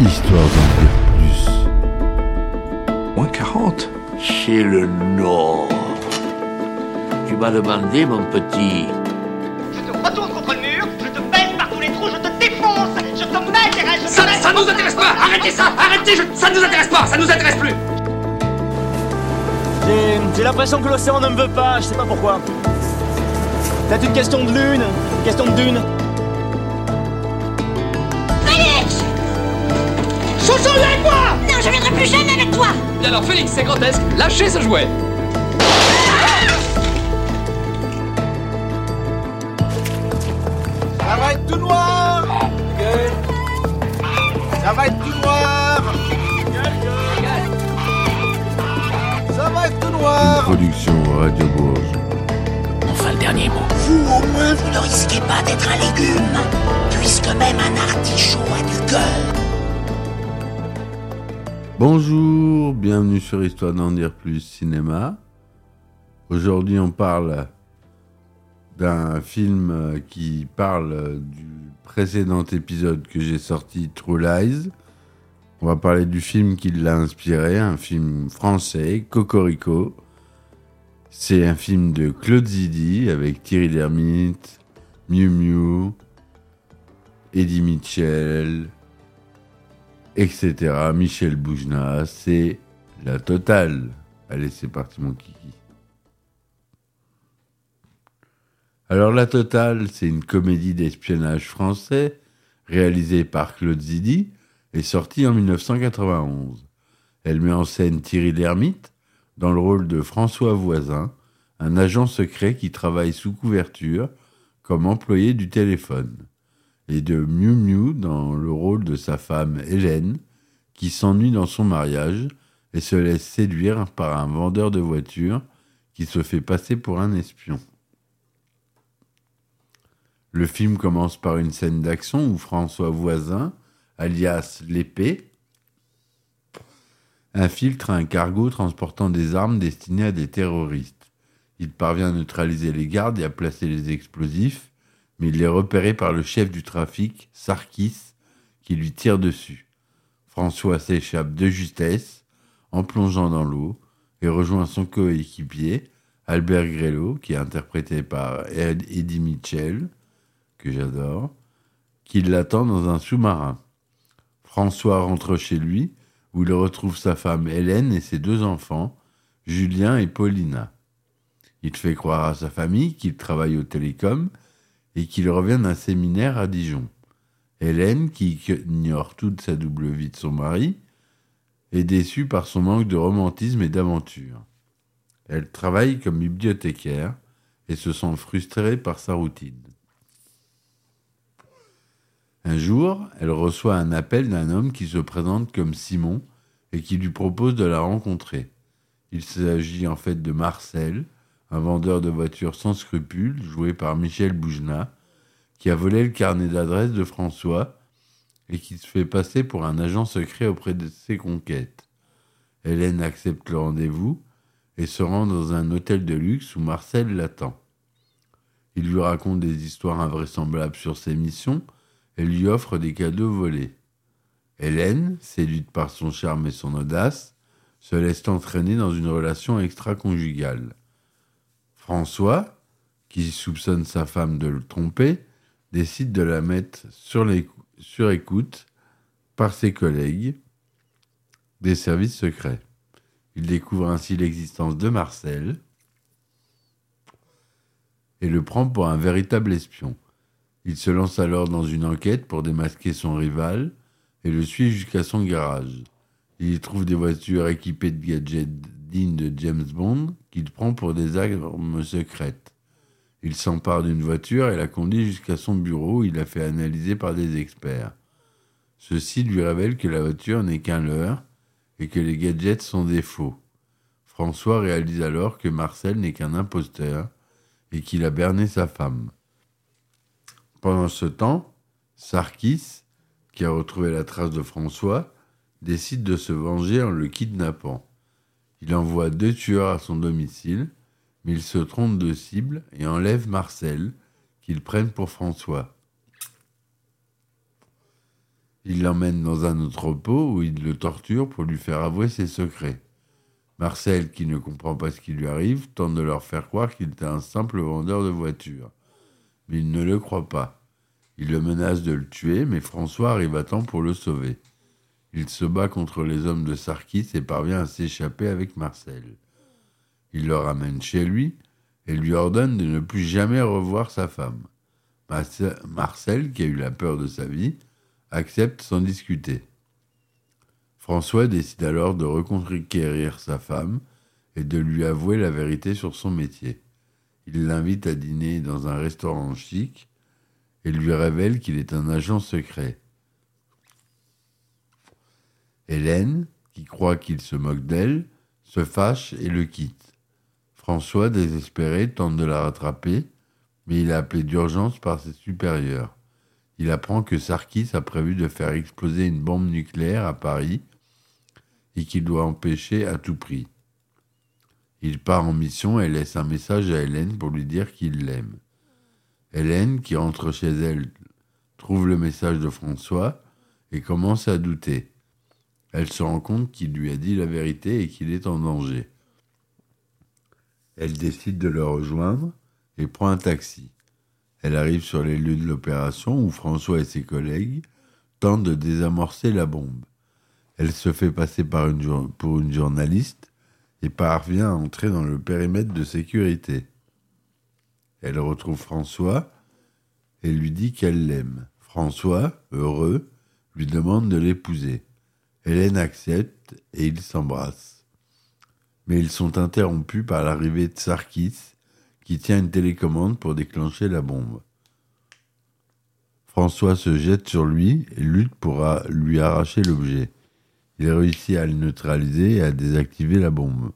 Histoire d'en dire plus. Moins 40 C'est le Nord. Tu m'as demandé, mon petit. Je te retourne contre le mur, je te baisse par tous les trous, je te défonce, je te mets, je te Ça, mets- ça nous intéresse pas Arrêtez ça Arrêtez je- Ça nous intéresse pas Ça nous intéresse plus J'ai j'ai l'impression que l'océan ne me veut pas, je sais pas pourquoi. Peut-être une question de lune, une question de dune. Viens avec moi Non, je viendrai plus jamais avec toi Et alors Félix, c'est grotesque, lâchez ce jouet Ça va être tout noir Ça va être tout noir Ça va être tout Une noir production Radio Bourge. Enfin le dernier mot. Vous, au moins, vous ne risquez pas d'être un légume, puisque même un artichaut a du cœur. Bonjour, bienvenue sur Histoire d'en dire plus cinéma. Aujourd'hui, on parle d'un film qui parle du précédent épisode que j'ai sorti, True Lies. On va parler du film qui l'a inspiré, un film français, Cocorico. C'est un film de Claude Zidi avec Thierry Lhermitte, Miu Miu, Eddie Mitchell, etc. Michel Boujna, c'est la totale. Allez, c'est parti mon kiki. Alors la totale, c'est une comédie d'espionnage français réalisée par Claude Zidi et sortie en 1991. Elle met en scène Thierry Lhermitte dans le rôle de François Voisin, un agent secret qui travaille sous couverture comme employé du téléphone, et de Miu Miu dans le rôle de sa femme Hélène, qui s'ennuie dans son mariage et se laisse séduire par un vendeur de voitures qui se fait passer pour un espion. Le film commence par une scène d'action où François Voisin, alias l'épée, infiltre un cargo transportant des armes destinées à des terroristes. Il parvient à neutraliser les gardes et à placer les explosifs, mais il est repéré par le chef du trafic, Sarkis, qui lui tire dessus. François s'échappe de justesse en plongeant dans l'eau et rejoint son coéquipier, Albert Grello, qui est interprété par Ed- Eddie Mitchell, que j'adore, qui l'attend dans un sous-marin. François rentre chez lui, où il retrouve sa femme Hélène et ses deux enfants, Julien et Paulina. Il fait croire à sa famille qu'il travaille au télécom et qu'il revient d'un séminaire à Dijon. Hélène, qui ignore toute sa double vie de son mari, est déçue par son manque de romantisme et d'aventure. Elle travaille comme bibliothécaire et se sent frustrée par sa routine. Un jour, elle reçoit un appel d'un homme qui se présente comme Simon et qui lui propose de la rencontrer. Il s'agit en fait de Marcel, un vendeur de voitures sans scrupules, joué par Michel Boujna, qui a volé le carnet d'adresse de François et qui se fait passer pour un agent secret auprès de ses conquêtes. Hélène accepte le rendez-vous et se rend dans un hôtel de luxe où Marcel l'attend. Il lui raconte des histoires invraisemblables sur ses missions et lui offre des cadeaux volés. Hélène, séduite par son charme et son audace, se laisse entraîner dans une relation extra-conjugale. François, qui soupçonne sa femme de le tromper, décide de la mettre sur, écoute par ses collègues des services secrets. Il découvre ainsi l'existence de Marcel et le prend pour un véritable espion. Il se lance alors dans une enquête pour démasquer son rival et le suit jusqu'à son garage. Il y trouve des voitures équipées de gadgets dignes de James Bond qu'il prend pour des armes secrètes. Il s'empare d'une voiture et la conduit jusqu'à son bureau où il la fait analyser par des experts. Ceux-ci lui révèlent que la voiture n'est qu'un leurre et que les gadgets sont des faux. François réalise alors que Marcel n'est qu'un imposteur et qu'il a berné sa femme. Pendant ce temps, Sarkis, qui a retrouvé la trace de François, décide de se venger en le kidnappant. Il envoie deux tueurs à son domicile, mais il se trompe de cible et enlève Marcel, qu'ils prennent pour François. Il l'emmène dans un entrepôt où il le torture pour lui faire avouer ses secrets. Marcel, qui ne comprend pas ce qui lui arrive, tente de leur faire croire qu'il était un simple vendeur de voitures. Mais il ne le croit pas. Il le menace de le tuer, mais François arrive à temps pour le sauver. Il se bat contre les hommes de Sarkis et parvient à s'échapper avec Marcel. Il le ramène chez lui et lui ordonne de ne plus jamais revoir sa femme. Marcel, qui a eu la peur de sa vie, accepte sans discuter. François décide alors de reconquérir sa femme et de lui avouer la vérité sur son métier. Il l'invite à dîner dans un restaurant chic et lui révèle qu'il est un agent secret. Hélène, qui croit qu'il se moque d'elle, se fâche et le quitte. François, désespéré, tente de la rattraper, mais il est appelé d'urgence par ses supérieurs. Il apprend que Sarkis a prévu de faire exploser une bombe nucléaire à Paris et qu'il doit empêcher à tout prix. Il part en mission et laisse un message à Hélène pour lui dire qu'il l'aime. Hélène, qui rentre chez elle, trouve le message de François et commence à douter. Elle se rend compte qu'il lui a dit la vérité et qu'il est en danger. Elle décide de le rejoindre et prend un taxi. Elle arrive sur les lieux de l'opération où François et ses collègues tentent de désamorcer la bombe. Elle se fait passer pour une journaliste et parvient à entrer dans le périmètre de sécurité. Elle retrouve François et lui dit qu'elle l'aime. François, heureux, lui demande de l'épouser. Hélène accepte et ils s'embrassent. Mais ils sont interrompus par l'arrivée de Sarkis, qui tient une télécommande pour déclencher la bombe. François se jette sur lui et lutte pour lui arracher l'objet. Il réussit à le neutraliser et à désactiver la bombe.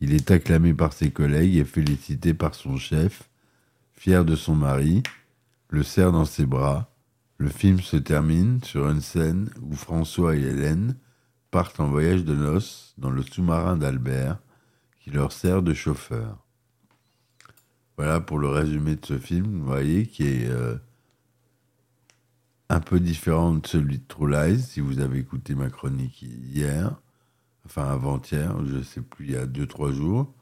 Il est acclamé par ses collègues et félicité par son chef, fier de son mari, le serre dans ses bras le film se termine sur une scène où François et Hélène partent en voyage de noces dans le sous-marin d'Albert qui leur sert de chauffeur. Voilà pour le résumé de ce film, vous voyez, qui est euh, un peu différent de celui de True Lies, si vous avez écouté ma chronique hier, enfin avant-hier, je ne sais plus, il y a deux, trois jours.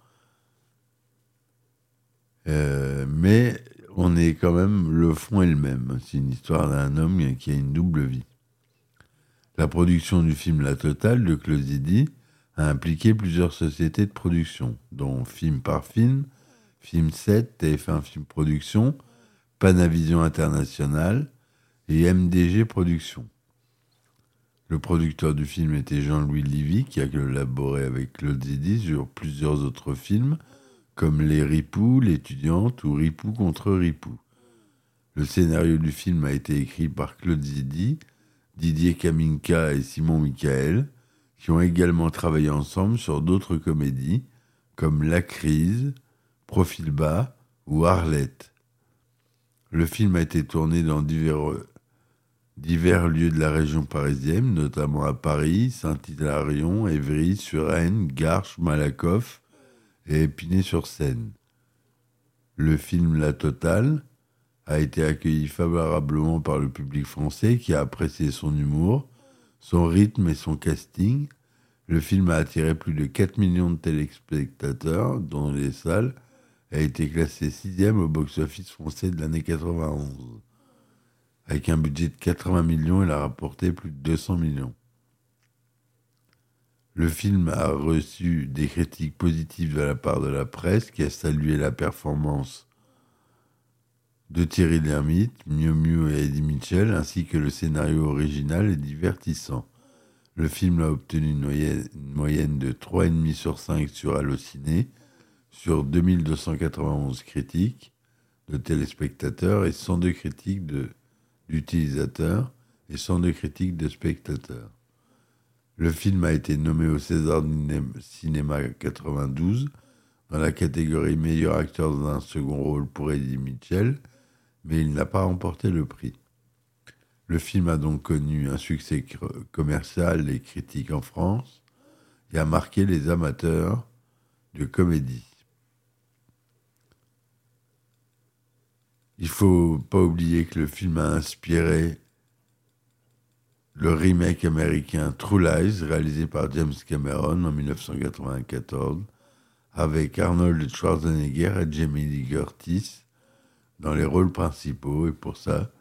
Euh, mais on est quand même, le fond est le même. C'est une histoire d'un homme qui a une double vie. La production du film La Totale de Closidi a impliqué plusieurs sociétés de production, dont Film par Film, Film 7, TF1 Film Production, Panavision International et MDG Productions. Le producteur du film était Jean-Louis Livy, qui a collaboré avec Claude Zidi sur plusieurs autres films, comme Les Ripoux, l'étudiante ou Ripoux contre Ripoux. Le scénario du film a été écrit par Claude Zidi, Didier Kaminka et Simon Michael, qui ont également travaillé ensemble sur d'autres comédies comme La Crise, Profil bas ou Arlette. Le film a été tourné dans divers, lieux de la région parisienne, notamment à Paris, Saint-Hilarion, Évry, Suresnes, Garches, Malakoff, et Épinay-sur-Seine. Le film La Totale a été accueilli favorablement par le public français qui a apprécié son humour, son rythme et son casting. Le film a attiré plus de 4 millions de téléspectateurs dans les salles et a été classé sixième au box-office français de l'année 91. Avec un budget de 80 millions, il a rapporté plus de 200 millions. Le film a reçu des critiques positives de la part de la presse qui a salué la performance de Thierry Lhermitte, Miu Miu et Eddie Mitchell, ainsi que le scénario original et divertissant. Le film a obtenu une moyenne, de 3,5 sur 5 sur Allociné, sur 2291 critiques de téléspectateurs et 102 critiques d'utilisateurs et 102 critiques de spectateurs. Le film a été nommé au César Cinéma 92 dans la catégorie meilleur acteur dans un second rôle pour Eddie Mitchell, mais il n'a pas remporté le prix. Le film a donc connu un succès commercial et critique en France et a marqué les amateurs de comédie. Il faut pas oublier que le film a inspiré le remake américain True Lies, réalisé par James Cameron en 1994, avec Arnold Schwarzenegger et Jamie Lee Curtis dans les rôles principaux. Et pour ça,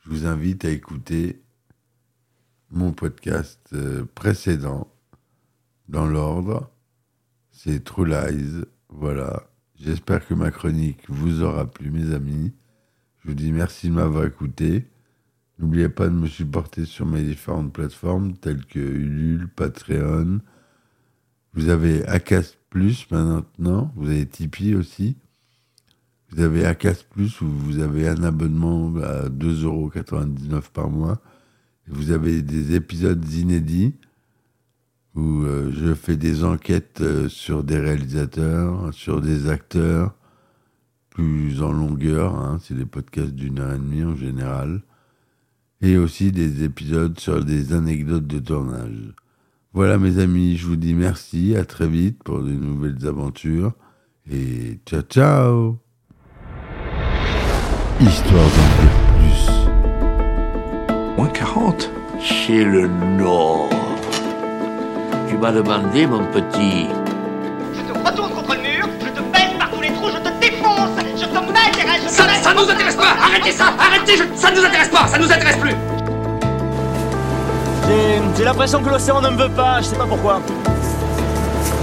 je vous invite à écouter mon podcast euh, précédent dans l'ordre. C'est True Lies. Voilà. J'espère que ma chronique vous aura plu, mes amis. Je vous dis merci de m'avoir écouté. N'oubliez pas de me supporter sur mes différentes plateformes telles que Ulule, Patreon. Vous avez Acast Plus maintenant. Vous avez Tipeee aussi. Vous avez Acast Plus où vous avez un abonnement à 2,99€ par mois. Vous avez des épisodes inédits où euh, je fais des enquêtes euh, sur des réalisateurs, sur des acteurs, plus en longueur. Hein, c'est des podcasts d'une heure et demie en général. Et aussi des épisodes sur des anecdotes de tournage. Voilà mes amis, je vous dis merci, à très vite pour de nouvelles aventures. Et ciao ciao Histoire d'en dire plus. Moins 40 C'est le Nord. Tu m'as demandé, mon petit. Ça, ça nous intéresse pas. Arrêtez ça. Arrêtez. Je- Ça nous intéresse pas. Ça nous intéresse plus. J'ai l'impression que l'océan ne me veut pas, je sais pas pourquoi.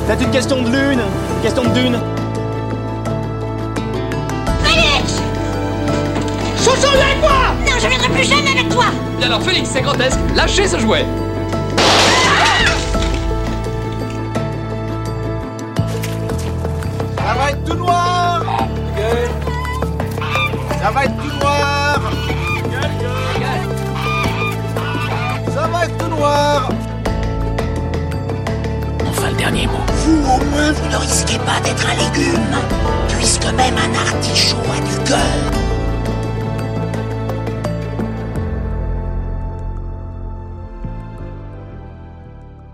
Peut-être une question de lune, une question de dune. Félix! Chouchou, viens avec moi! Non, je viendrai plus jamais avec toi! Et alors Félix, c'est grotesque, lâchez ce jouet Ça va être tout noir Ça va être tout noir Enfin, le dernier mot. Vous, au moins, vous ne risquez pas d'être un légume, puisque même un artichaut a du cœur.